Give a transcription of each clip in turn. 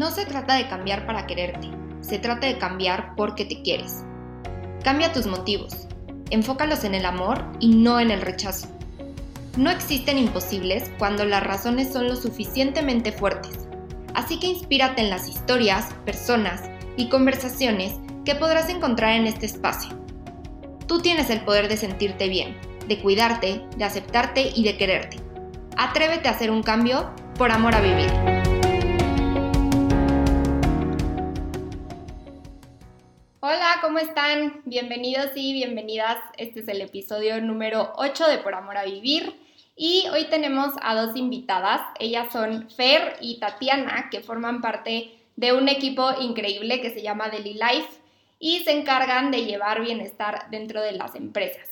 No se trata de cambiar para quererte, se trata de cambiar porque te quieres. Cambia tus motivos, enfócalos en el amor y no en el rechazo. No existen imposibles cuando las razones son lo suficientemente fuertes, así que inspírate en las historias, personas y conversaciones que podrás encontrar en este espacio. Tú tienes el poder de sentirte bien, de cuidarte, de aceptarte y de quererte. Atrévete a hacer un cambio por amor a vivir. ¿Cómo están? Bienvenidos y bienvenidas. Este es el episodio número 8 de Por Amor a Vivir. Y hoy tenemos a dos invitadas. Ellas son Fer y Tatiana, que forman parte de un equipo increíble que se llama Daily Life y se encargan de llevar bienestar dentro de las empresas.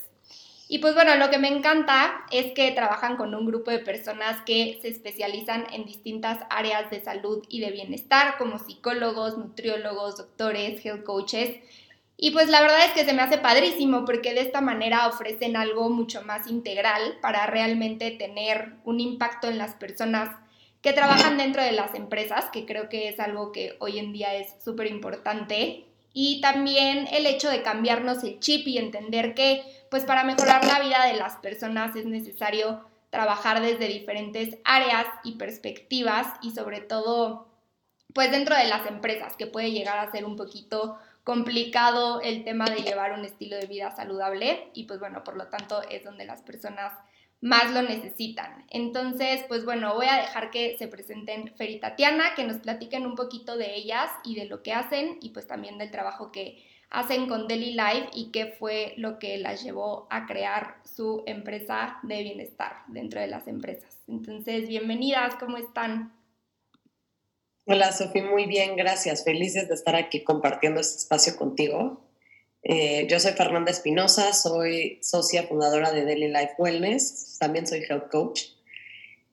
Y pues bueno, lo que me encanta es que trabajan con un grupo de personas que se especializan en distintas áreas de salud y de bienestar, como psicólogos, nutriólogos, doctores, health coaches. Y pues la verdad es que se me hace padrísimo porque de esta manera ofrecen algo mucho más integral para realmente tener un impacto en las personas que trabajan dentro de las empresas, que creo que es algo que hoy en día es súper importante. Y también el hecho de cambiarnos el chip y entender que pues para mejorar la vida de las personas es necesario trabajar desde diferentes áreas y perspectivas y sobre todo pues dentro de las empresas, que puede llegar a ser un poquito complicado el tema de llevar un estilo de vida saludable y pues bueno, por lo tanto es donde las personas más lo necesitan. Entonces, pues bueno, voy a dejar que se presenten Fer y Tatiana, que nos platiquen un poquito de ellas y de lo que hacen y pues también del trabajo que hacen con Daily Life y qué fue lo que las llevó a crear su empresa de bienestar dentro de las empresas. Entonces, bienvenidas, ¿cómo están? Hola, Sofía, muy bien, gracias. Felices de estar aquí compartiendo este espacio contigo. Eh, yo soy Fernanda Espinosa, soy socia fundadora de Daily Life Wellness, también soy health coach.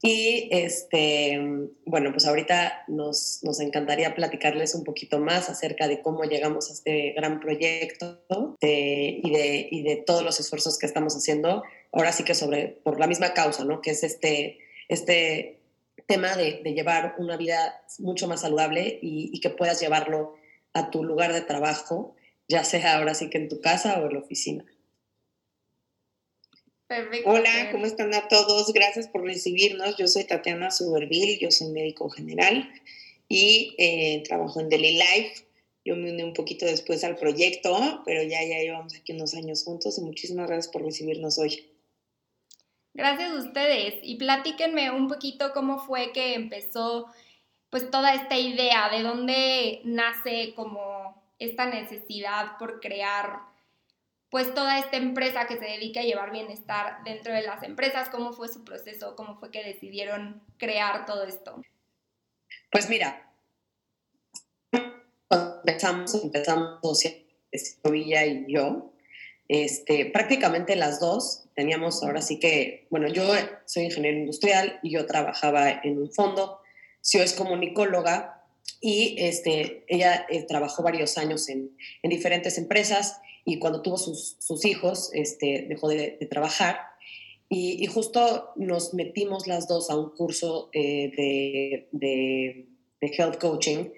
Y este, bueno, pues ahorita nos, nos, encantaría platicarles un poquito más acerca de cómo llegamos a este gran proyecto y, de, y, de, todos los esfuerzos que estamos haciendo. Ahora sí que sobre, por la misma causa, ¿no? Que es este, este tema de, de llevar una vida mucho más saludable y, y, que puedas llevarlo a tu lugar de trabajo, ya sea ahora sí que en tu casa o en la oficina. Perfecto. Hola, ¿cómo están a todos? Gracias por recibirnos. Yo soy Tatiana Suberville, yo soy médico general y eh, trabajo en Daily Life. Yo me uní un poquito después al proyecto, pero ya, ya llevamos aquí unos años juntos y muchísimas gracias por recibirnos hoy. Gracias a ustedes y platíquenme un poquito cómo fue que empezó pues toda esta idea, de dónde nace como esta necesidad por crear pues toda esta empresa que se dedica a llevar bienestar dentro de las empresas, ¿cómo fue su proceso? ¿Cómo fue que decidieron crear todo esto? Pues mira, empezamos, empezamos Villa y yo, este, prácticamente las dos teníamos ahora sí que, bueno, yo soy ingeniero industrial y yo trabajaba en un fondo, yo es comunicóloga y este, ella eh, trabajó varios años en, en diferentes empresas y cuando tuvo sus, sus hijos este, dejó de, trabajar. Y, y, justo nos metimos las dos a un curso eh, de, de, de, health coaching,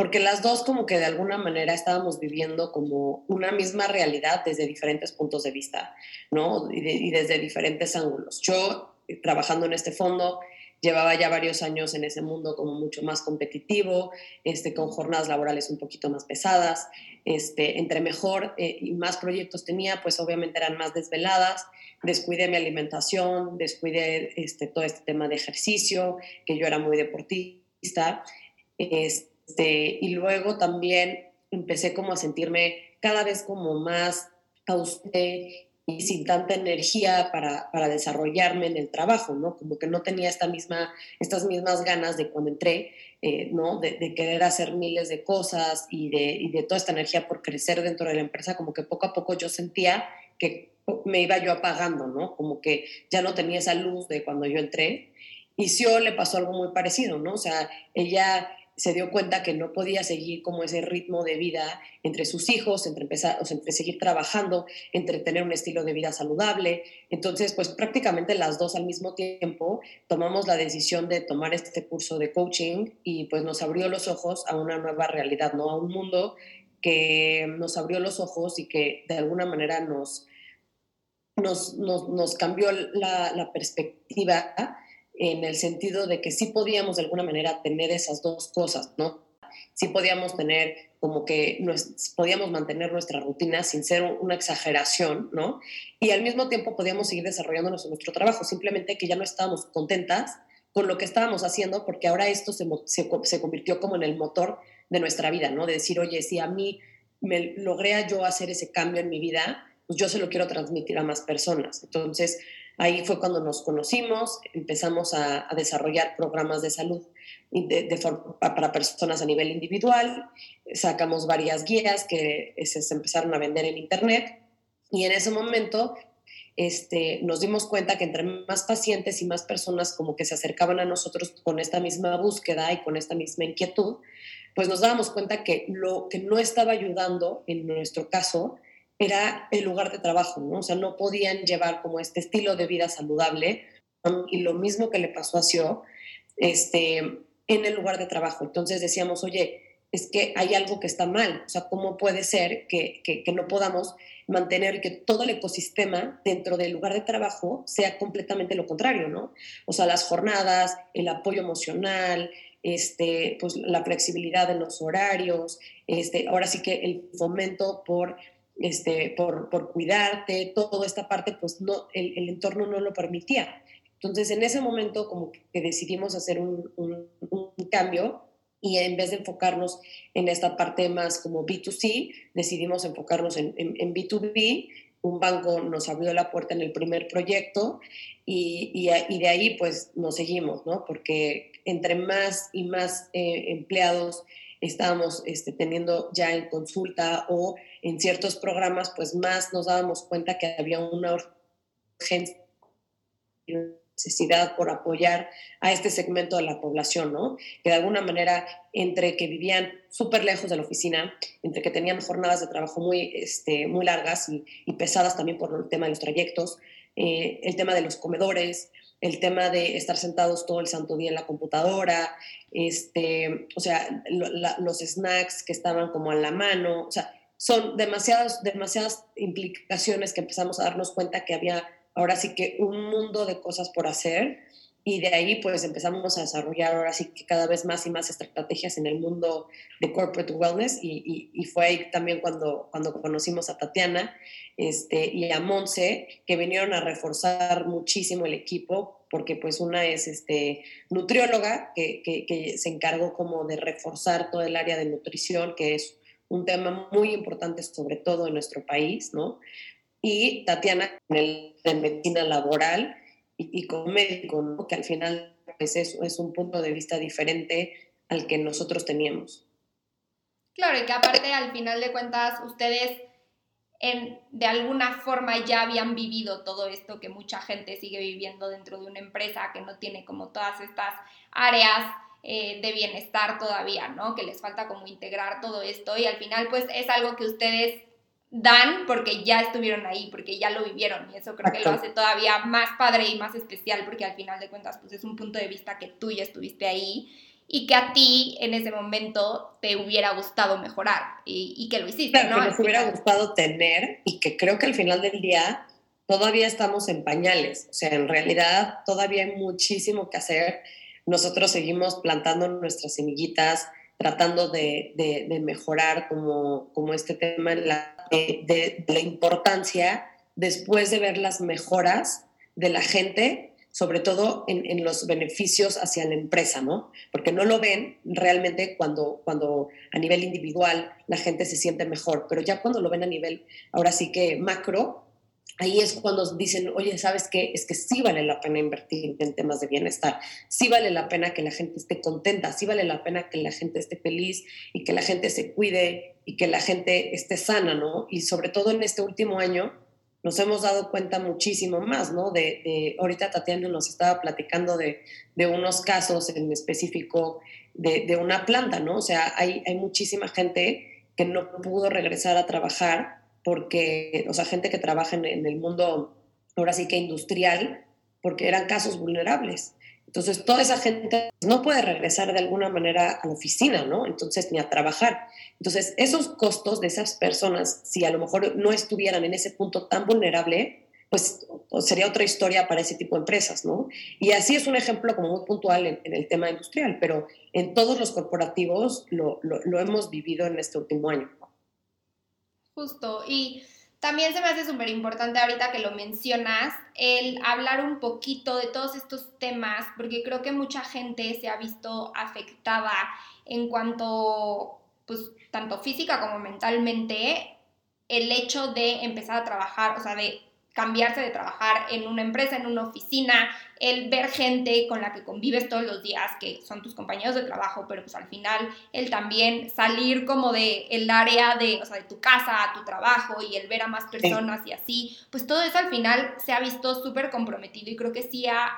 porque las dos como que de alguna manera estábamos viviendo como una misma realidad desde diferentes puntos de vista, ¿no? Y, desde diferentes ángulos. Yo eh, trabajando en este fondo, llevaba ya varios años en ese mundo como mucho más competitivo, este, con jornadas laborales un poquito más pesadas, este, entre mejor eh, y más proyectos tenía, pues obviamente eran más desveladas, descuidé mi alimentación, descuidé este, todo este tema de ejercicio, que yo era muy deportista, este, y luego también empecé como a sentirme cada vez como más ausente y sin tanta energía para, para, desarrollarme en el trabajo, ¿no? Como que no tenía esta misma, estas mismas ganas de cuando entré, eh, ¿no? De, de, querer hacer miles de cosas y de, y de toda esta energía por crecer dentro de la empresa, como que poco a poco yo sentía que me iba yo apagando, ¿no? Como que ya no tenía esa luz de cuando yo entré. Y Sio le pasó algo muy parecido, ¿no? O sea, ella se dio cuenta que no podía seguir como ese ritmo de vida entre sus hijos, entre, empezar, entre seguir trabajando, entre tener un estilo de vida saludable. Entonces, pues prácticamente las dos al mismo tiempo tomamos la decisión de tomar este curso de coaching y pues nos abrió los ojos a una nueva realidad, ¿no? A un mundo que nos abrió los ojos y que de alguna manera nos, nos, nos, cambió la perspectiva en el sentido de que sí podíamos de alguna manera tener esas dos cosas, ¿no? Sí podíamos tener como que nos, podíamos mantener nuestra rutina sin ser una exageración, ¿no? Y al mismo tiempo podíamos seguir desarrollándonos en nuestro trabajo, simplemente que ya no estábamos contentas con lo que estábamos haciendo, porque ahora esto se, se, convirtió como en el motor de nuestra vida, ¿no? De decir, oye, si a mí me logré yo hacer ese cambio en mi vida, pues yo se lo quiero transmitir a más personas. Entonces, Ahí fue cuando nos conocimos, empezamos a, desarrollar programas de salud para personas a nivel individual, sacamos varias guías que se, empezaron a vender en Internet y en ese momento este, nos dimos cuenta que entre más pacientes y más personas como que se acercaban a nosotros con esta misma búsqueda y con esta misma inquietud, pues nos dábamos cuenta que lo que no estaba ayudando en nuestro caso era el lugar de trabajo, ¿no? O sea, no podían llevar como este estilo de vida saludable y lo mismo que le pasó a Sio, este, en el lugar de trabajo. Entonces decíamos, oye, es que hay algo que está mal, o sea, ¿cómo puede ser que, que, no podamos mantener que todo el ecosistema dentro del lugar de trabajo sea completamente lo contrario, ¿no? O sea, las jornadas, el apoyo emocional, este, pues la flexibilidad de los horarios, este, ahora sí que el fomento por este, por, por cuidarte, toda esta parte, pues no, el, el, entorno no lo permitía. Entonces, en ese momento, como que decidimos hacer un, un, cambio y en vez de enfocarnos en esta parte más como B2C, decidimos enfocarnos en, en, B2B. Un banco nos abrió la puerta en el primer proyecto y, y, y de ahí pues nos seguimos, ¿no? Porque entre más y más eh, empleados estábamos este, teniendo ya en consulta o en ciertos programas, pues más nos dábamos cuenta que había una urgencia necesidad por apoyar a este segmento de la población, ¿no? Que de alguna manera, entre que vivían súper lejos de la oficina, entre que tenían jornadas de trabajo muy, este, muy largas y, pesadas también por el tema de los trayectos, eh, el tema de los comedores, el tema de estar sentados todo el santo día en la computadora, este, o sea, los snacks que estaban como a la mano, o sea, son demasiadas, demasiadas implicaciones que empezamos a darnos cuenta que había ahora sí que un mundo de cosas por hacer y de ahí pues empezamos a desarrollar ahora sí que cada vez más y más estrategias en el mundo de corporate wellness y, fue ahí también cuando, cuando conocimos a Tatiana este, y a Monse que vinieron a reforzar muchísimo el equipo porque pues una es este, nutrióloga que, que, que se encargó como de reforzar todo el área de nutrición que es un tema muy importante sobre todo en nuestro país, ¿no? Y Tatiana en el de medicina laboral y, como médico, ¿no? que al final pues eso es un punto de vista diferente al que nosotros teníamos. Claro, y que aparte al final de cuentas ustedes en, de alguna forma ya habían vivido todo esto que mucha gente sigue viviendo dentro de una empresa que no tiene como todas estas áreas eh, de bienestar todavía, ¿no? Que les falta como integrar todo esto y al final pues es algo que ustedes dan porque ya estuvieron ahí, porque ya lo vivieron y eso creo que lo hace todavía más padre y más especial porque al final de cuentas pues es un punto de vista que tú ya estuviste ahí y que a ti en ese momento te hubiera gustado mejorar y, que lo hiciste, ¿no? Que nos hubiera gustado tener y que creo que al final del día todavía estamos en pañales, o sea, en realidad todavía hay muchísimo que hacer. Nosotros seguimos plantando nuestras semillitas, tratando de, de, mejorar como, como este tema la, de, la importancia después de ver las mejoras de la gente, sobre todo en, en, los beneficios hacia la empresa, ¿no? Porque no lo ven realmente cuando, cuando a nivel individual la gente se siente mejor, pero ya cuando lo ven a nivel, ahora sí que macro, ahí es cuando dicen, oye, ¿sabes qué? Es que sí vale la pena invertir en temas de bienestar, sí vale la pena que la gente esté contenta, sí vale la pena que la gente esté feliz y que la gente se cuide y que la gente esté sana, ¿no? Y sobre todo en este último año, nos hemos dado cuenta muchísimo más, ¿no? De, ahorita Tatiana nos estaba platicando de, unos casos en específico de, una planta, ¿no? O sea, hay, hay muchísima gente que no pudo regresar a trabajar porque, o sea, gente que trabaja en, en el mundo, ahora sí que industrial, porque eran casos vulnerables. Entonces, toda esa gente no puede regresar de alguna manera a la oficina, ¿no? Entonces, ni a trabajar. Entonces, esos costos de esas personas, si a lo mejor no estuvieran en ese punto tan vulnerable, pues sería otra historia para ese tipo de empresas, ¿no? Y así es un ejemplo como muy puntual en, el tema industrial, pero en todos los corporativos lo, lo hemos vivido en este último año. Justo, y también se me hace súper importante ahorita que lo mencionas, el hablar un poquito de todos estos temas, porque creo que mucha gente se ha visto afectada en cuanto, pues, tanto física como mentalmente, el hecho de empezar a trabajar, o sea, de cambiarse de trabajar en una empresa, en una oficina, el ver gente con la que convives todos los días, que son tus compañeros de trabajo, pero pues al final el también salir como de el área de, o sea, de tu casa a tu trabajo y el ver a más personas y así, pues todo eso al final se ha visto súper comprometido y creo que sí ha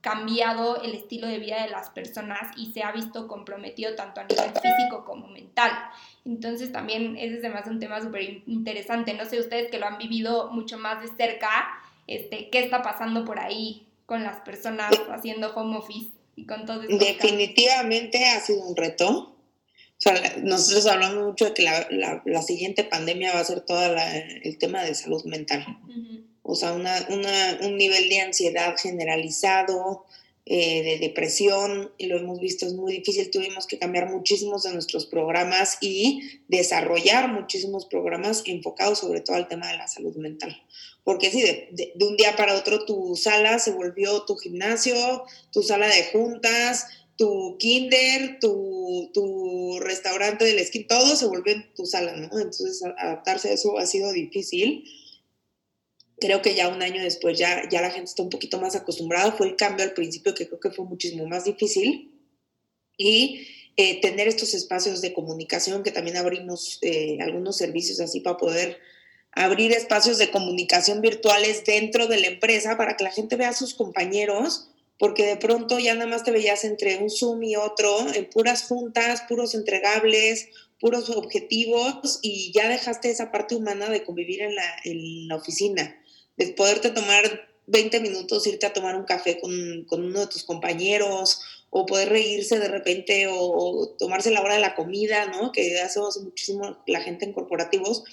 cambiado el estilo de vida de las personas y se ha visto comprometido tanto a nivel físico como mental. Entonces también ese es más un tema súper interesante. No sé ustedes que lo han vivido mucho más de cerca, este, qué está pasando por ahí con las personas haciendo home office y con todo eso. Definitivamente ha sido un reto. O sea, nosotros hablamos mucho de que la, la, siguiente pandemia va a ser todo el tema de salud mental o sea, una, una, un nivel de ansiedad generalizado, eh, de depresión, lo hemos visto, es muy difícil. Tuvimos que cambiar muchísimos de nuestros programas y desarrollar muchísimos programas enfocados sobre todo al tema de la salud mental. Porque si de, de, un día para otro tu sala se volvió tu gimnasio, tu sala de juntas, tu kinder, tu, tu restaurante del esquí, todo se volvió en tu sala. Entonces adaptarse a eso ha sido difícil creo que ya un año después ya, ya la gente está un poquito más acostumbrada. Fue el cambio al principio que creo que fue muchísimo más difícil. Y eh, tener estos espacios de comunicación, que también abrimos eh, algunos servicios así para poder abrir espacios de comunicación virtuales dentro de la empresa para que la gente vea a sus compañeros, porque de pronto ya nada más te veías entre un Zoom y otro, en puras juntas, puros entregables, puros objetivos y ya dejaste esa parte humana de convivir en la, en la oficina de poderte tomar 20 minutos, irte a tomar un café con, uno de tus compañeros, o poder reírse de repente, o, tomarse la hora de la comida, ¿no? Que hace muchísimo la gente en corporativos,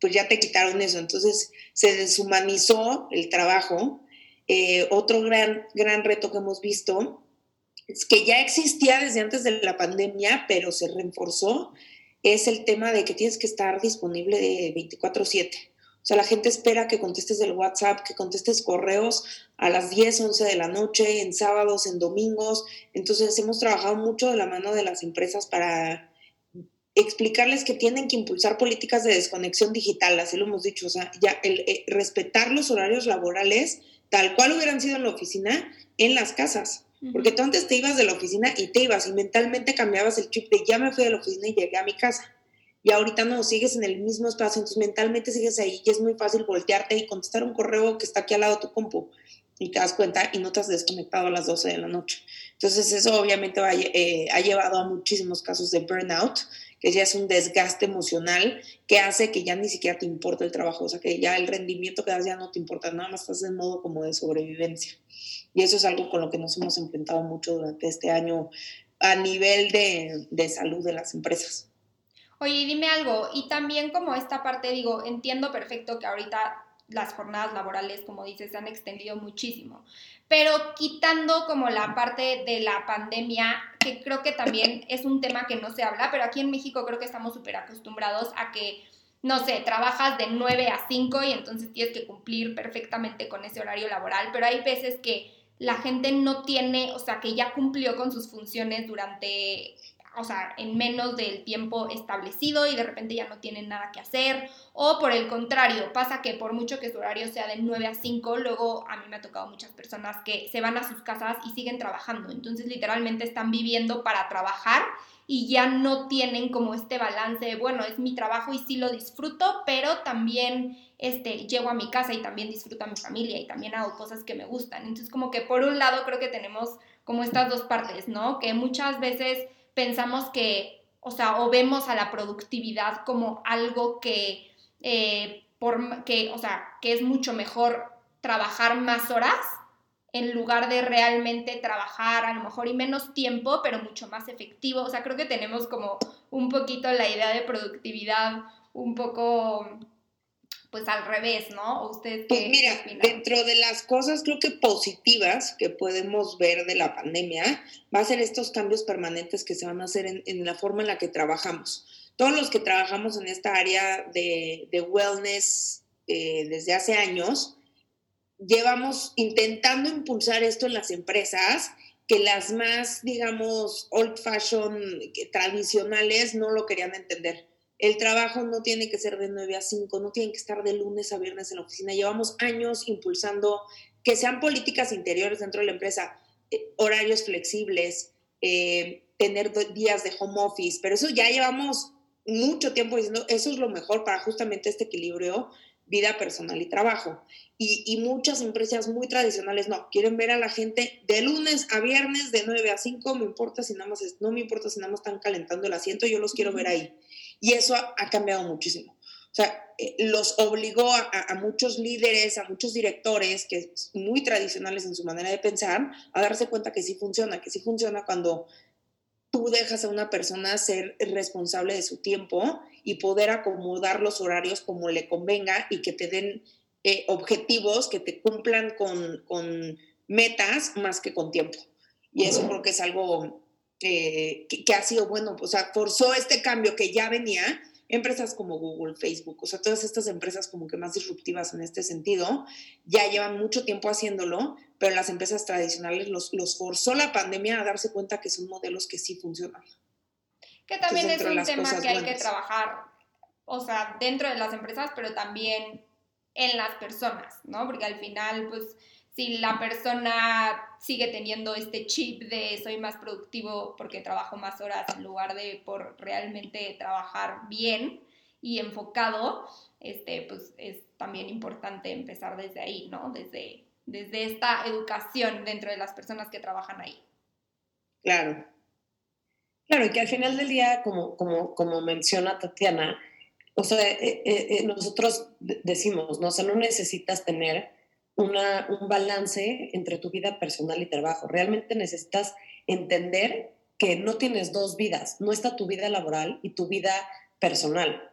pues ya te quitaron eso. Entonces se deshumanizó el trabajo. Eh, otro gran, gran reto que hemos visto que ya existía desde antes de la pandemia, pero se reforzó, es el tema de que tienes que estar disponible de 24/7. O sea, la gente espera que contestes el WhatsApp, que contestes correos a las 10, 11 de la noche, en sábados, en domingos. Entonces, hemos trabajado mucho de la mano de las empresas para explicarles que tienen que impulsar políticas de desconexión digital, así lo hemos dicho, o sea, ya el, eh, respetar los horarios laborales tal cual hubieran sido en la oficina, en las casas. Porque tú antes te ibas de la oficina y te ibas y mentalmente cambiabas el chip de ya me fui de la oficina y llegué a mi casa y ahorita no, sigues en el mismo espacio, entonces mentalmente sigues ahí y es muy fácil voltearte y contestar un correo que está aquí al lado de tu compu y te das cuenta y no te has desconectado a las 12 de la noche. Entonces eso obviamente eh, ha llevado a muchísimos casos de burnout, que ya es un desgaste emocional que hace que ya ni siquiera te importa el trabajo, o sea que ya el rendimiento que das ya no te importa, nada más estás en modo como de sobrevivencia. Y eso es algo con lo que nos hemos enfrentado mucho durante este año a nivel de, de salud de las empresas. Oye, dime algo, y también como esta parte, digo, entiendo perfecto que ahorita las jornadas laborales, como dices, se han extendido muchísimo, pero quitando como la parte de la pandemia, que creo que también es un tema que no se habla, pero aquí en México creo que estamos súper acostumbrados a que, no sé, trabajas de 9 a 5 y entonces tienes que cumplir perfectamente con ese horario laboral, pero hay veces que la gente no tiene, o sea, que ya cumplió con sus funciones durante o sea, en menos del tiempo establecido y de repente ya no tienen nada que hacer. O por el contrario, pasa que por mucho que su horario sea de 9 a 5, luego a mí me ha tocado muchas personas que se van a sus casas y siguen trabajando. Entonces literalmente están viviendo para trabajar y ya no tienen como este balance de, bueno, es mi trabajo y sí lo disfruto, pero también este, llego a mi casa y también disfruto a mi familia y también hago cosas que me gustan. Entonces como que por un lado creo que tenemos como estas dos partes, ¿no? Que muchas veces pensamos que, o sea, o vemos a la productividad como algo que, eh, por, que, o sea, que es mucho mejor trabajar más horas en lugar de realmente trabajar a lo mejor y menos tiempo, pero mucho más efectivo. O sea, creo que tenemos como un poquito la idea de productividad un poco pues al revés, ¿no? ¿Usted pues mira, dentro de las cosas creo que positivas que podemos ver de la pandemia, va a ser estos cambios permanentes que se van a hacer en, la forma en la que trabajamos. Todos los que trabajamos en esta área de, wellness eh, desde hace años, llevamos intentando impulsar esto en las empresas que las más, digamos, old fashion, tradicionales, no lo querían entender el trabajo no tiene que ser de 9 a 5, no tiene que estar de lunes a viernes en la oficina. Llevamos años impulsando que sean políticas interiores dentro de la empresa, eh, horarios flexibles, eh, tener días de home office, pero eso ya llevamos mucho tiempo diciendo, eso es lo mejor para justamente este equilibrio vida personal y trabajo. Y, muchas empresas muy tradicionales no, quieren ver a la gente de lunes a viernes, de 9 a 5, me importa si nada más, no me importa si nada más están calentando el asiento, yo los quiero ver ahí. Y eso ha, cambiado muchísimo. O sea, eh, los obligó a, muchos líderes, a muchos directores, que muy tradicionales en su manera de pensar, a darse cuenta que sí funciona, que sí funciona cuando tú dejas a una persona ser responsable de su tiempo y poder acomodar los horarios como le convenga y que te den eh, objetivos que te cumplan con, con, metas más que con tiempo. Y eso creo que es algo eh, que, ha sido bueno, o sea, forzó este cambio que ya venía, empresas como Google, Facebook, o sea, todas estas empresas como que más disruptivas en este sentido, ya llevan mucho tiempo haciéndolo, pero las empresas tradicionales los, los forzó la pandemia a darse cuenta que son modelos que sí funcionan. Que también es un tema que hay que trabajar, o sea, dentro de las empresas, pero también en las personas, ¿no? Porque al final, pues, si la persona sigue teniendo este chip de soy más productivo porque trabajo más horas en lugar de por realmente trabajar bien y enfocado, este, pues es también importante empezar desde ahí, ¿no? Desde, desde esta educación dentro de las personas que trabajan ahí. Claro. Claro, y que al final del día, como, como, como menciona Tatiana, o sea, eh, eh, eh, nosotros decimos, ¿no? O sea, no necesitas tener un balance entre tu vida personal y trabajo. Realmente necesitas entender que no tienes dos vidas, no está tu vida laboral y tu vida personal.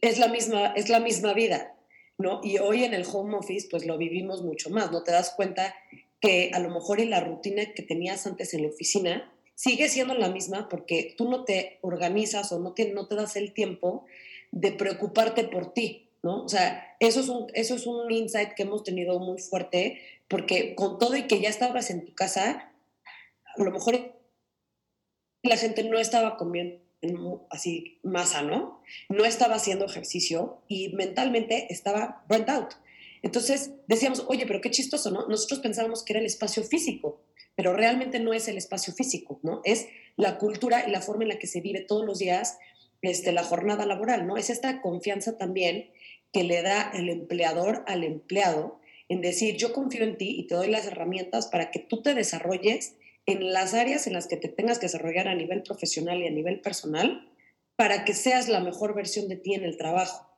Es la misma, es la misma vida, ¿no? Y hoy en el home office pues lo vivimos mucho más, ¿no? Te das cuenta que a lo mejor en la rutina que tenías antes en la oficina sigue siendo la misma porque tú no te organizas o no te, no te das el tiempo de preocuparte por ti, o sea, eso es, un, eso es un insight que hemos tenido muy fuerte, porque con todo y que ya estabas en tu casa, a lo mejor la gente no estaba comiendo así masa, ¿no? No estaba haciendo ejercicio y mentalmente estaba burnt out. Entonces decíamos, oye, pero qué chistoso, ¿no? Nosotros pensábamos que era el espacio físico, pero realmente no es el espacio físico, ¿no? Es la cultura y la forma en la que se vive todos los días este, la jornada laboral, ¿no? Es esta confianza también que le da el empleador al empleado en decir, yo confío en ti y te doy las herramientas para que tú te desarrolles en las áreas en las que te tengas que desarrollar a nivel profesional y a nivel personal para que seas la mejor versión de ti en el trabajo.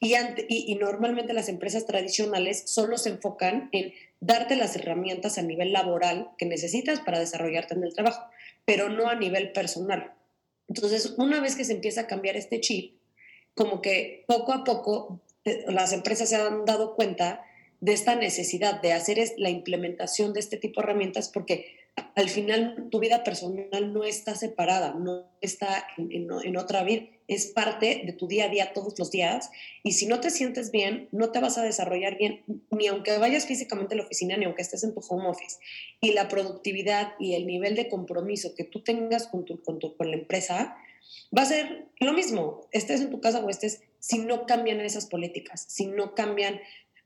Y, y, normalmente las empresas tradicionales solo se enfocan en darte las herramientas a nivel laboral que necesitas para desarrollarte en el trabajo, pero no a nivel personal. Entonces, una vez que se empieza a cambiar este chip, como que poco a poco las empresas se han dado cuenta de esta necesidad de hacer la implementación de este tipo de herramientas porque al final tu vida personal no está separada, no está en, otra vida, es parte de tu día a día todos los días y si no te sientes bien, no te vas a desarrollar bien, ni aunque vayas físicamente a la oficina, ni aunque estés en tu home office. Y la productividad y el nivel de compromiso que tú tengas con, tu, con, con la empresa va a ser lo mismo, estés en tu casa o estés, si no cambian esas políticas, si no cambian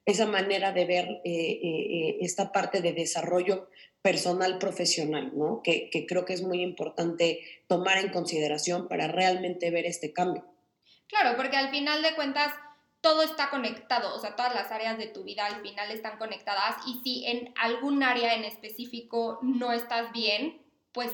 esa manera de ver eh, eh, eh, esta parte de desarrollo personal profesional, ¿no? Que, creo que es muy importante tomar en consideración para realmente ver este cambio. Claro, porque al final de cuentas todo está conectado, o sea, todas las áreas de tu vida al final están conectadas y si en algún área en específico no estás bien, pues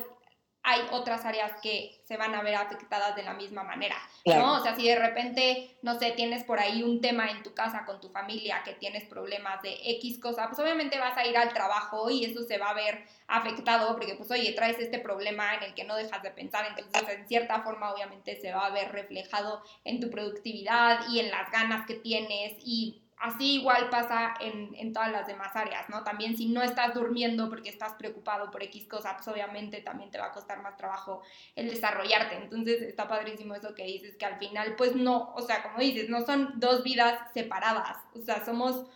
hay otras áreas que se van a ver afectadas de la misma manera, ¿no? O sea, si de repente, no sé, tienes por ahí un tema en tu casa con tu familia, que tienes problemas de X cosa, pues obviamente vas a ir al trabajo y eso se va a ver afectado porque, pues, oye, traes este problema en el que no dejas de pensar, entonces, en cierta forma, obviamente se va a ver reflejado en tu productividad y en las ganas que tienes y Así igual pasa en, todas las demás áreas, ¿no? También si no estás durmiendo porque estás preocupado por X cosa, pues obviamente también te va a costar más trabajo el desarrollarte. Entonces está padrísimo eso que dices, que al final, pues no, o sea, como dices, no son dos vidas separadas, o sea, somos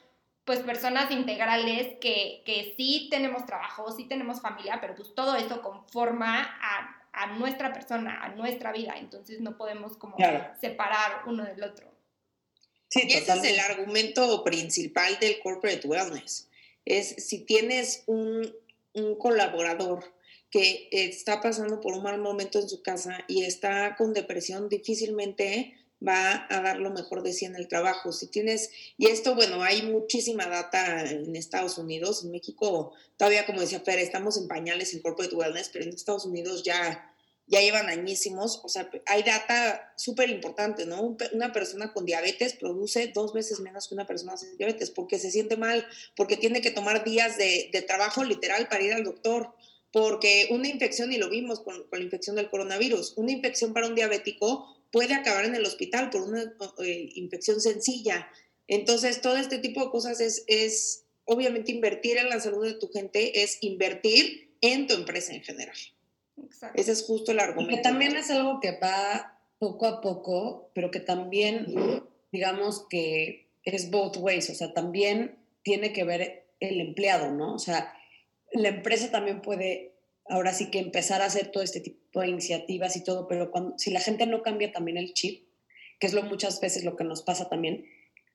pues personas integrales que, que sí tenemos trabajo, sí tenemos familia, pero pues todo eso conforma a, nuestra persona, a nuestra vida, entonces no podemos como separar uno del otro y ese es el argumento principal del corporate wellness. Es si tienes un, un colaborador que está pasando por un mal momento en su casa y está con depresión, difícilmente va a dar lo mejor de sí en el trabajo. Si tienes, y esto, bueno, hay muchísima data en Estados Unidos, en México, todavía como decía Fer, estamos en pañales en corporate wellness, pero en Estados Unidos ya ya llevan añísimos, o sea, hay data súper importante, ¿no? Una persona con diabetes produce dos veces menos que una persona sin diabetes porque se siente mal, porque tiene que tomar días de, trabajo literal para ir al doctor, porque una infección, y lo vimos con, la infección del coronavirus, una infección para un diabético puede acabar en el hospital por una eh, infección sencilla. Entonces, todo este tipo de cosas es, es, obviamente, invertir en la salud de tu gente, es invertir en tu empresa en general. Ese es justo el argumento. que también es algo que va poco a poco, pero que también, digamos que es both ways, o sea, también tiene que ver el empleado, ¿no? O sea, la empresa también puede ahora sí que empezar a hacer todo este tipo de iniciativas y todo, pero cuando, si la gente no cambia también el chip, que es lo muchas veces lo que nos pasa también,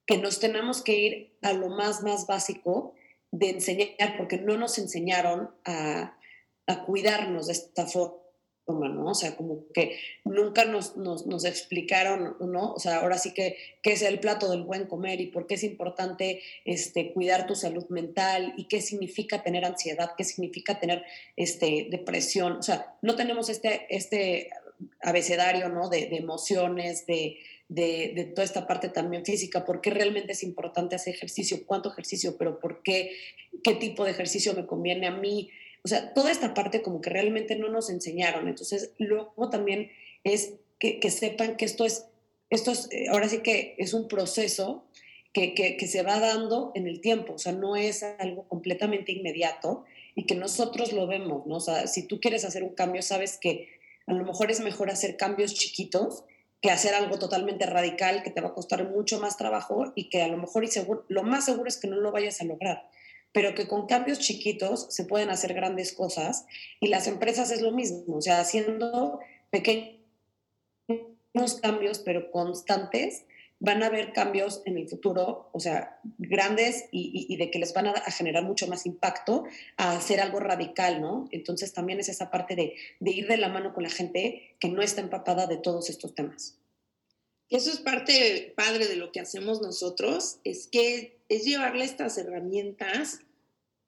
que nos tenemos que ir a lo más, más básico de enseñar, porque no nos enseñaron a, a cuidarnos de esta forma, ¿no? O sea, como que nunca nos, nos, explicaron, ¿no? O sea, ahora sí que qué es el plato del buen comer y por qué es importante este, cuidar tu salud mental y qué significa tener ansiedad, qué significa tener este, depresión. O sea, no tenemos este, este abecedario, ¿no? De, de emociones, de, de, de, toda esta parte también física, por qué realmente es importante hacer ejercicio, cuánto ejercicio, pero por qué, qué tipo de ejercicio me conviene a mí, o sea, toda esta parte como que realmente no nos enseñaron. Entonces, luego también es que, sepan que esto es, esto es, eh, ahora sí que es un proceso que, se va dando en el tiempo, o sea, no es algo completamente inmediato y que nosotros lo vemos, ¿no? O sea, si tú quieres hacer un cambio, sabes que a lo mejor es mejor hacer cambios chiquitos que hacer algo totalmente radical que te va a costar mucho más trabajo y que a lo mejor y seguro, lo más seguro es que no lo vayas a lograr pero que con cambios chiquitos se pueden hacer grandes cosas y las empresas es lo mismo, o sea, haciendo pequeños cambios, pero constantes, van a haber cambios en el futuro, o sea, grandes y, de que les van a, generar mucho más impacto a hacer algo radical, ¿no? Entonces también es esa parte de, de ir de la mano con la gente que no está empapada de todos estos temas. Eso es parte padre de lo que hacemos nosotros, es que es llevarle estas herramientas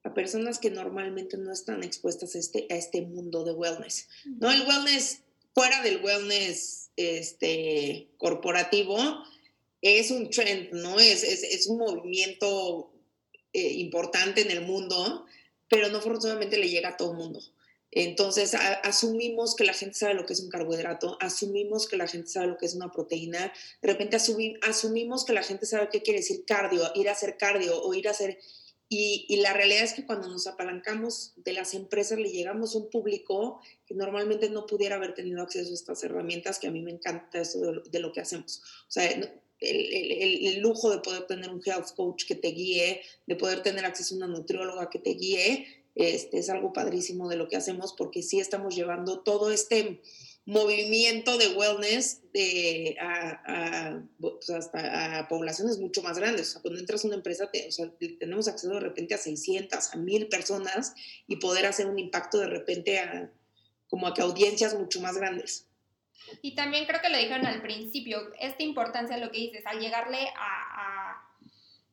a personas que normalmente no están expuestas a este, a este mundo de wellness. ¿no? El wellness, fuera del wellness este, corporativo, es un trend, ¿no? Es, es, es un movimiento eh, importante en el mundo, pero no forzosamente le llega a todo el mundo. Entonces, asumimos que la gente sabe lo que es un carbohidrato, asumimos que la gente sabe lo que es una proteína, de repente asumimos que la gente sabe qué quiere decir cardio, ir a hacer cardio o ir a hacer y, la realidad es que cuando nos apalancamos de las empresas le llegamos a un público que normalmente no pudiera haber tenido acceso a estas herramientas, que a mí me encanta eso de, lo que hacemos. O sea, el, el, lujo de poder tener un health coach que te guíe, de poder tener acceso a una nutrióloga que te guíe, este, es algo padrísimo de lo que hacemos porque sí estamos llevando todo este movimiento de wellness de, a, pues, hasta a poblaciones mucho más grandes. O sea, cuando entras a una empresa, tenemos acceso de repente a 600, a 1000 personas y poder hacer un impacto de repente a como a que audiencias mucho más grandes. Y también creo que lo dijeron al principio, esta importancia de lo que dices, al llegarle a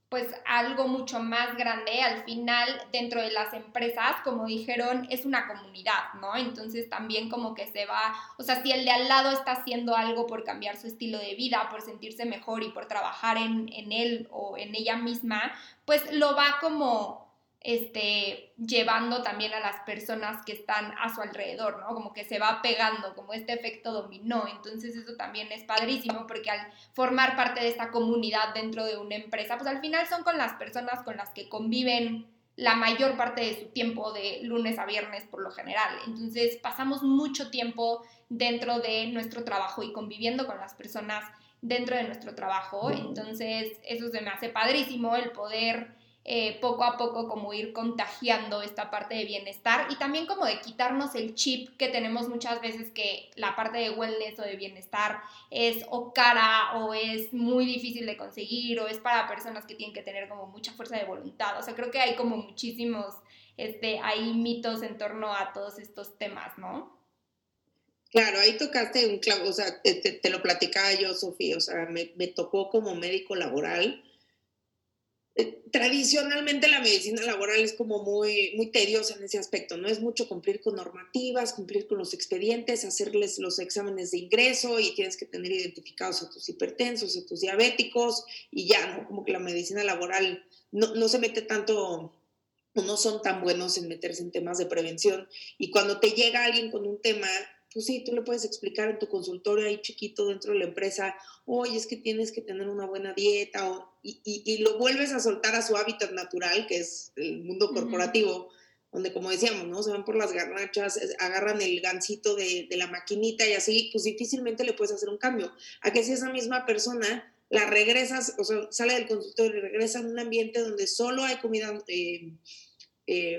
pues algo mucho más grande. Al final, dentro de las empresas, como dijeron, es una comunidad, ¿no? Entonces también como que se va, o sea, si el de al lado está haciendo algo por cambiar su estilo de vida, por sentirse mejor y por trabajar en, en él o en ella misma, pues lo va como este, llevando también a las personas que están a su alrededor, ¿no? Como que se va pegando, como este efecto dominó. Entonces eso también es padrísimo porque al formar parte de esta comunidad dentro de una empresa, pues al final son con las personas con las que conviven la mayor parte de su tiempo de lunes a viernes por lo general. Entonces pasamos mucho tiempo dentro de nuestro trabajo y conviviendo con las personas dentro de nuestro trabajo. Entonces eso se me hace padrísimo el poder eh, poco a poco como ir contagiando esta parte de bienestar y también como de quitarnos el chip que tenemos muchas veces que la parte de wellness o de bienestar es o cara o es muy difícil de conseguir o es para personas que tienen que tener como mucha fuerza de voluntad. O sea, creo que hay como muchísimos, este, hay mitos en torno a todos estos temas, ¿no? Claro, ahí tocaste un clavo, o sea, te, lo platicaba yo, Sofía, o sea, me, me tocó como médico laboral eh, tradicionalmente la medicina laboral es como muy, muy tediosa en ese aspecto, ¿no? Es mucho cumplir con normativas, cumplir con los expedientes, hacerles los exámenes de ingreso y tienes que tener identificados a tus hipertensos, a tus diabéticos y ya, ¿no? Como que la medicina laboral no, no se mete tanto o no son tan buenos en meterse en temas de prevención y cuando te llega alguien con un tema pues sí, tú le puedes explicar en tu consultorio ahí chiquito dentro de la empresa, oye, es que tienes que tener una buena dieta, o, y, lo vuelves a soltar a su hábitat natural, que es el mundo corporativo, donde como decíamos, ¿no? Se van por las garnachas, agarran el gancito de, de, la maquinita y así, pues difícilmente le puedes hacer un cambio. A que si esa misma persona la regresas, o sea, sale del consultorio y regresa en un ambiente donde solo hay comida... Eh, eh,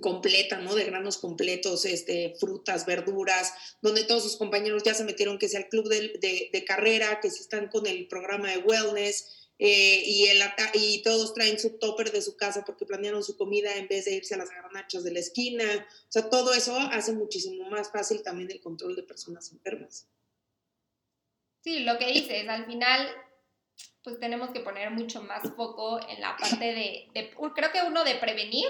completa, ¿no? De granos completos, este, frutas, verduras, donde todos sus compañeros ya se metieron, que sea el club de, de, carrera, que si están con el programa de wellness, eh, y, el, y todos traen su topper de su casa porque planearon su comida en vez de irse a las garnachas de la esquina. O sea, todo eso hace muchísimo más fácil también el control de personas enfermas. Sí, lo que dices, al final pues tenemos que poner mucho más foco en la parte de, de creo que uno de prevenir,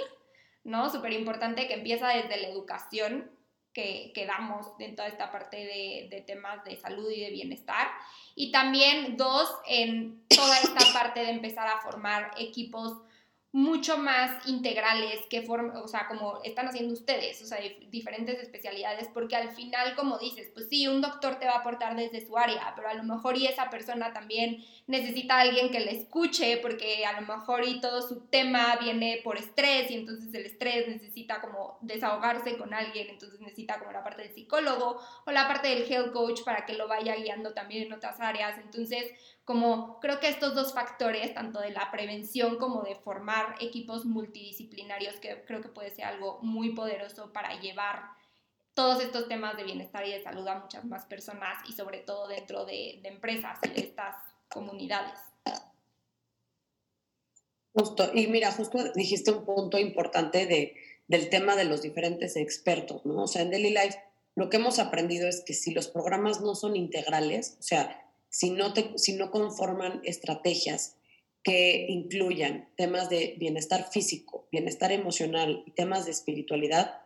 ¿no? Súper importante que empieza desde la educación que, que, damos en toda esta parte de, de, temas de salud y de bienestar. Y también, dos, en toda esta parte de empezar a formar equipos mucho más integrales que o sea, como están haciendo ustedes, o sea, diferentes especialidades, porque al final, como dices, pues sí, un doctor te va a aportar desde su área, pero a lo mejor y esa persona también necesita alguien que le escuche, porque a lo mejor y todo su tema viene por estrés y entonces el estrés necesita como desahogarse con alguien, entonces necesita como la parte del psicólogo o la parte del health coach para que lo vaya guiando también en otras áreas, entonces como creo que estos dos factores, tanto de la prevención como de formar equipos multidisciplinarios, que creo que puede ser algo muy poderoso para llevar todos estos temas de bienestar y de salud a muchas más personas y sobre todo dentro de, empresas y de estas comunidades. Justo, y mira, justo dijiste un punto importante de, del tema de los diferentes expertos, ¿no? O sea, en Daily Life lo que hemos aprendido es que si los programas no son integrales, o sea, si no, si no conforman estrategias que incluyan temas de bienestar físico, bienestar emocional y temas de espiritualidad,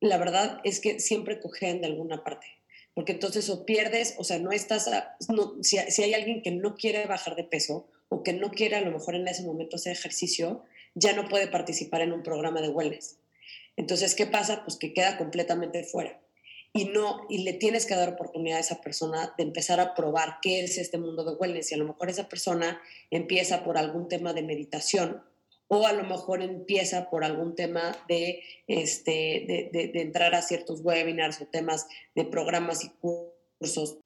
la verdad es que siempre cogen de alguna parte. Porque entonces o pierdes, o sea, no estás, si, si, hay alguien que no quiere bajar de peso o que no quiere a lo mejor en ese momento hacer ejercicio, ya no puede participar en un programa de wellness. Entonces, ¿qué pasa? Pues que queda completamente fuera y no y le tienes que dar oportunidad a esa persona de empezar a probar qué es este mundo de wellness y a lo mejor esa persona empieza por algún tema de meditación o a lo mejor empieza por algún tema de, este, de, de entrar a ciertos webinars o temas de programas y cursos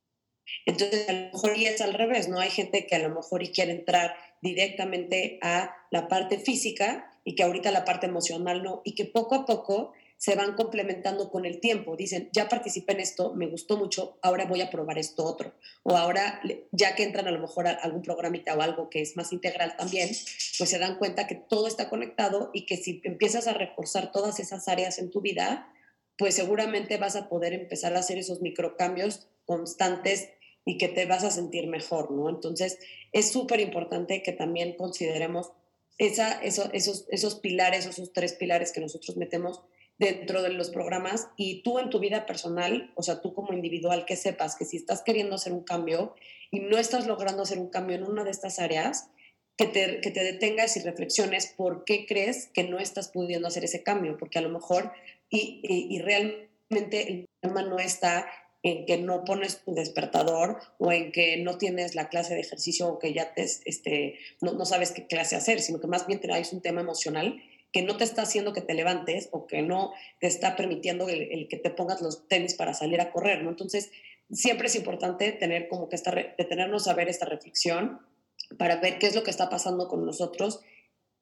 entonces, a lo mejor y es al revés, ¿no? Hay gente que a lo mejor y quiere entrar directamente a la parte física y que ahorita la parte emocional no, y que poco a poco se van complementando con el tiempo. Dicen, ya participé en esto, me gustó mucho, ahora voy a probar esto otro. O ahora, ya que entran a lo mejor a algún programita o algo que es más integral también, pues se dan cuenta que todo está conectado y que si empiezas a reforzar todas esas áreas en tu vida, pues seguramente vas a poder empezar a hacer esos microcambios constantes y que te vas a sentir mejor, ¿no? Entonces, es súper importante que también consideremos esa, esos, esos pilares, esos tres pilares que nosotros metemos dentro de los programas y tú en tu vida personal, o sea, tú como individual, que sepas que si estás queriendo hacer un cambio y no estás logrando hacer un cambio en una de estas áreas, que te, que te detengas y reflexiones por qué crees que no estás pudiendo hacer ese cambio, porque a lo mejor y, y, realmente el problema no está en que no pones tu despertador o en que no tienes la clase de ejercicio o que ya te, este, no, no sabes qué clase hacer, sino que más bien traes un tema emocional que no te está haciendo que te levantes o que no te está permitiendo el, que te pongas los tenis para salir a correr, ¿no? Entonces, siempre es importante tener como que esta, detenernos a ver esta reflexión para ver qué es lo que está pasando con nosotros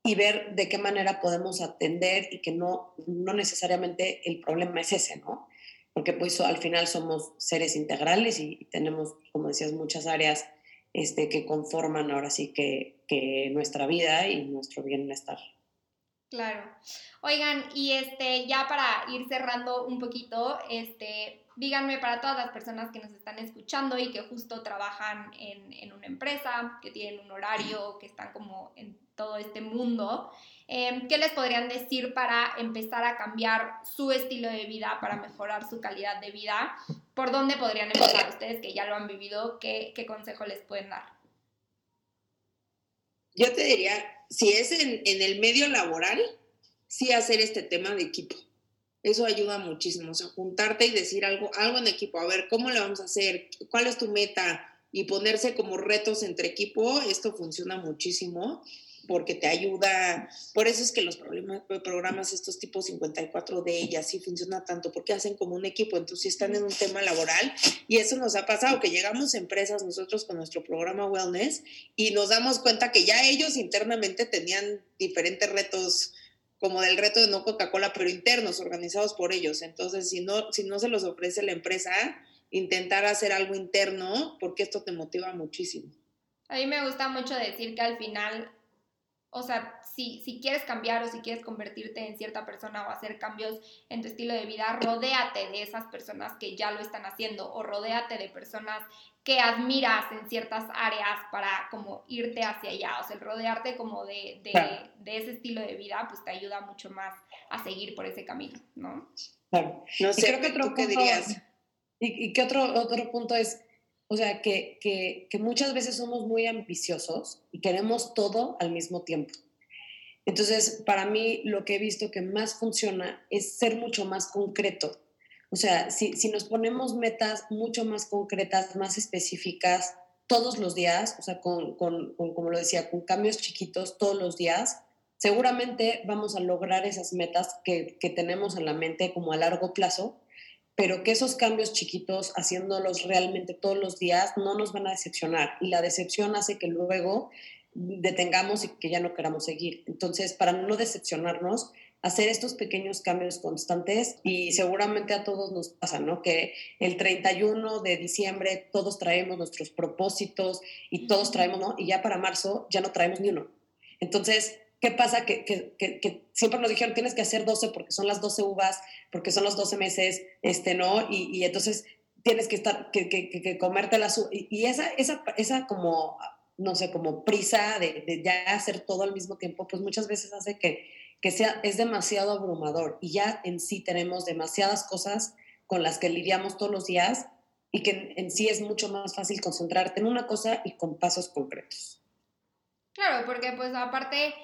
y ver de qué manera podemos atender y que no, no necesariamente el problema es ese, ¿no? porque pues al final somos seres integrales y tenemos, como decías, muchas áreas este, que conforman ahora sí que, que nuestra vida y nuestro bienestar. Claro. Oigan, y este, ya para ir cerrando un poquito, este, díganme para todas las personas que nos están escuchando y que justo trabajan en, en una empresa, que tienen un horario, que están como en todo este mundo, Em, ¿Qué les podrían decir para empezar a cambiar su estilo de vida, para mejorar su calidad de vida? ¿Por dónde podrían empezar ustedes que ya lo han vivido? ¿Qué, qué consejo les pueden dar? Yo te diría, si es en, el medio laboral, sí hacer este tema de equipo. Eso ayuda muchísimo, o sea, juntarte y decir algo, algo en equipo, a ver, ¿cómo le vamos a hacer? ¿Cuál es tu meta? Y ponerse como retos entre equipo, esto funciona muchísimo porque te ayuda, por eso es que los problemas, programas estos tipos 54 de ellas sí funciona tanto, porque hacen como un equipo, entonces están en un tema laboral y eso nos ha pasado, que llegamos a empresas nosotros con nuestro programa Wellness y nos damos cuenta que ya ellos internamente tenían diferentes retos como del reto de no Coca-Cola, pero internos, organizados por ellos. Entonces, si no, si no se los ofrece la empresa, intentar hacer algo interno, porque esto te motiva muchísimo. A mí me gusta mucho decir que al final o sea, si, si quieres cambiar o si quieres convertirte en cierta persona o hacer cambios en tu estilo de vida, rodéate de esas personas que ya lo están haciendo o rodéate de personas que admiras en ciertas áreas para como irte hacia allá. O sea, el rodearte como de, de, ese estilo de vida, pues te ayuda mucho más a seguir por ese camino, ¿no? Claro. No sé, creo que otro punto, dirías? Y, y que otro, otro punto es o sea, que, que, muchas veces somos muy ambiciosos y queremos todo al mismo tiempo. Entonces, para mí lo que he visto que más funciona es ser mucho más concreto. O sea, si, si nos ponemos metas mucho más concretas, más específicas todos los días, o sea, con, con, como lo decía, con cambios chiquitos todos los días, seguramente vamos a lograr esas metas que, que tenemos en la mente como a largo plazo pero que esos cambios chiquitos, haciéndolos realmente todos los días, no nos van a decepcionar. Y la decepción hace que luego detengamos y que ya no queramos seguir. Entonces, para no decepcionarnos, hacer estos pequeños cambios constantes y seguramente a todos nos pasa, ¿no? Que el 31 de diciembre todos traemos nuestros propósitos y todos traemos, ¿no? Y ya para marzo ya no traemos ni uno. Entonces, ¿Qué pasa? Que, que, que, siempre nos dijeron, tienes que hacer 12 porque son las 12 uvas, porque son los 12 meses, este, ¿no? Y, y entonces tienes que estar, que, que, comerte las uvas. Y, esa, esa, esa como, no sé, como prisa de, de, ya hacer todo al mismo tiempo, pues muchas veces hace que, que sea, es demasiado abrumador. Y ya en sí tenemos demasiadas cosas con las que lidiamos todos los días y que en sí es mucho más fácil concentrarte en una cosa y con pasos concretos. Claro, porque pues aparte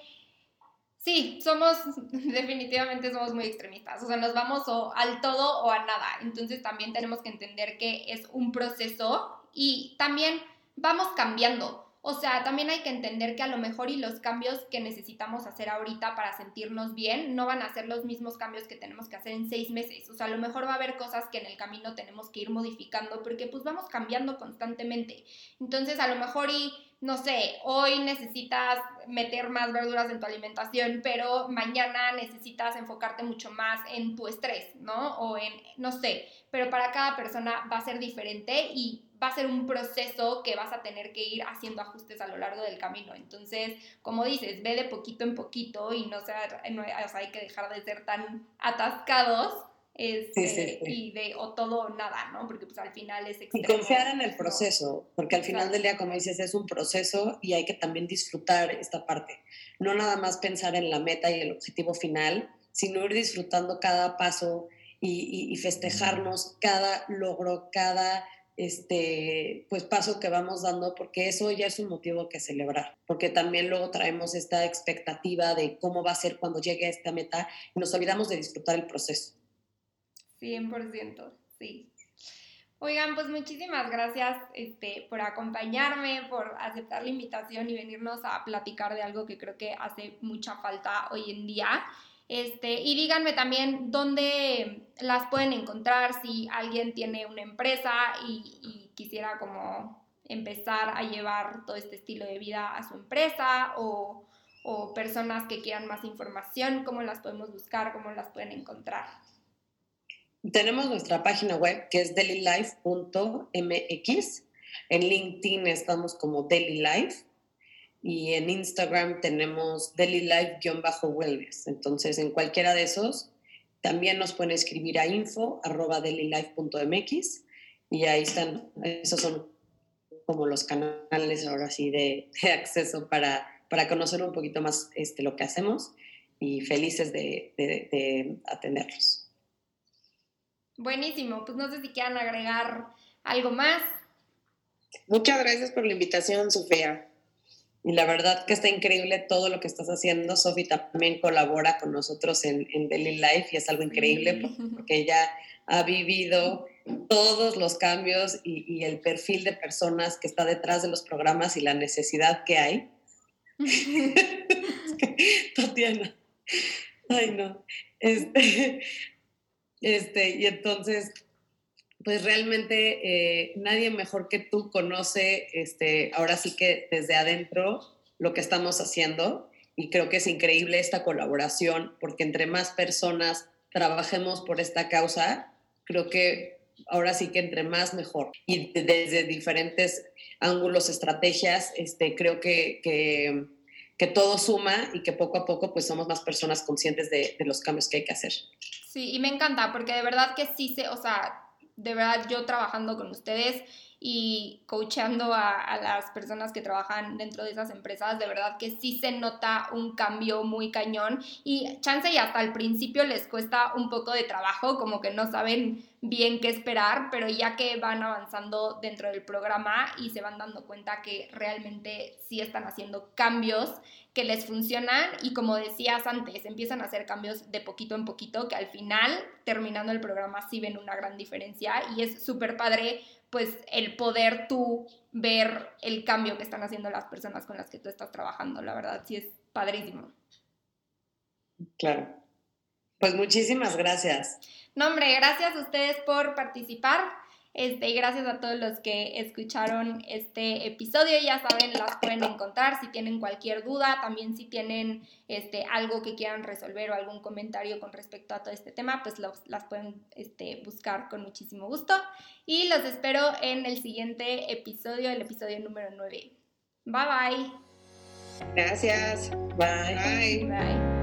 Sí, somos, definitivamente somos muy extremistas, o sea, nos vamos o al todo o a nada, entonces también tenemos que entender que es un proceso y también vamos cambiando, o sea, también hay que entender que a lo mejor y los cambios que necesitamos hacer ahorita para sentirnos bien no van a ser los mismos cambios que tenemos que hacer en seis meses. O sea, a lo mejor va a haber cosas que en el camino tenemos que ir modificando porque pues vamos cambiando constantemente. Entonces, a lo mejor y no sé, hoy necesitas meter más verduras en tu alimentación, pero mañana necesitas enfocarte mucho más en tu estrés, ¿no? O en, no sé, pero para cada persona va a ser diferente y va a ser un proceso que vas a tener que ir haciendo ajustes a lo largo del camino. Entonces, como dices, ve de poquito en poquito y no, sea, no hay que dejar de ser tan atascados este, y de o todo o nada, ¿no? Porque pues al final es extremo. Y confiar en el proceso, porque al final del día, como dices, es un proceso y hay que también disfrutar esta parte. No nada más pensar en la meta y el objetivo final, sino ir disfrutando cada paso y, y festejarnos cada logro, cada este pues paso que vamos dando porque eso ya es un motivo que celebrar porque también luego traemos esta expectativa de cómo va a ser cuando llegue a esta meta y nos olvidamos de disfrutar el proceso 100%, sí. Oigan, pues muchísimas gracias este, por acompañarme, por aceptar la invitación y venirnos a platicar de algo que creo que hace mucha falta hoy en día. Este, y díganme también dónde las pueden encontrar si alguien tiene una empresa y, quisiera como empezar a llevar todo este estilo de vida a su empresa o, o personas que quieran más información, cómo las podemos buscar, cómo las pueden encontrar. Tenemos nuestra página web que es dailylife.mx. En LinkedIn estamos como dailylife y en Instagram tenemos dailylife-wellness. Entonces, en cualquiera de esos, también nos pueden escribir a info.dailylife.mx y ahí están, esos son como los canales ahora sí de, acceso para, para, conocer un poquito más este, lo que hacemos y felices de atenderlos. Buenísimo, pues no sé si quieran agregar algo más. Muchas gracias por la invitación, Sofía. Y la verdad que está increíble todo lo que estás haciendo. Sofi también colabora con nosotros en, en Daily Life y es algo increíble porque ella ha vivido todos los cambios y, y, el perfil de personas que está detrás de los programas y la necesidad que hay. Tatiana. Ay, no. Este, este, y entonces, pues realmente eh, nadie mejor que tú conoce, este, ahora sí que desde adentro, lo que estamos haciendo. Y creo que es increíble esta colaboración, porque entre más personas trabajemos por esta causa, creo que ahora sí que entre más mejor. Y desde diferentes ángulos, estrategias, este, creo que, que, que, todo suma y que poco a poco pues somos más personas conscientes de, los cambios que hay que hacer. Sí, y me encanta porque de verdad que sí se, o sea, de verdad yo trabajando con ustedes y coachando a, las personas que trabajan dentro de esas empresas, de verdad que sí se nota un cambio muy cañón. Y chance y hasta al principio les cuesta un poco de trabajo, como que no saben bien qué esperar, pero ya que van avanzando dentro del programa y se van dando cuenta que realmente sí están haciendo cambios que les funcionan. Y como decías antes, empiezan a hacer cambios de poquito en poquito que al final, terminando el programa, sí ven una gran diferencia. Y es súper padre pues el poder tú ver el cambio que están haciendo las personas con las que tú estás trabajando, la verdad, sí es padrísimo. Claro. Pues muchísimas gracias. No, hombre, gracias a ustedes por participar. Este, y gracias a todos los que escucharon este episodio. Ya saben, las pueden encontrar si tienen cualquier duda. También si tienen este, algo que quieran resolver o algún comentario con respecto a todo este tema, pues las pueden este, buscar con muchísimo gusto. Y los espero en el siguiente episodio, el episodio número 9. Bye bye. Gracias. Bye. Bye. Bye.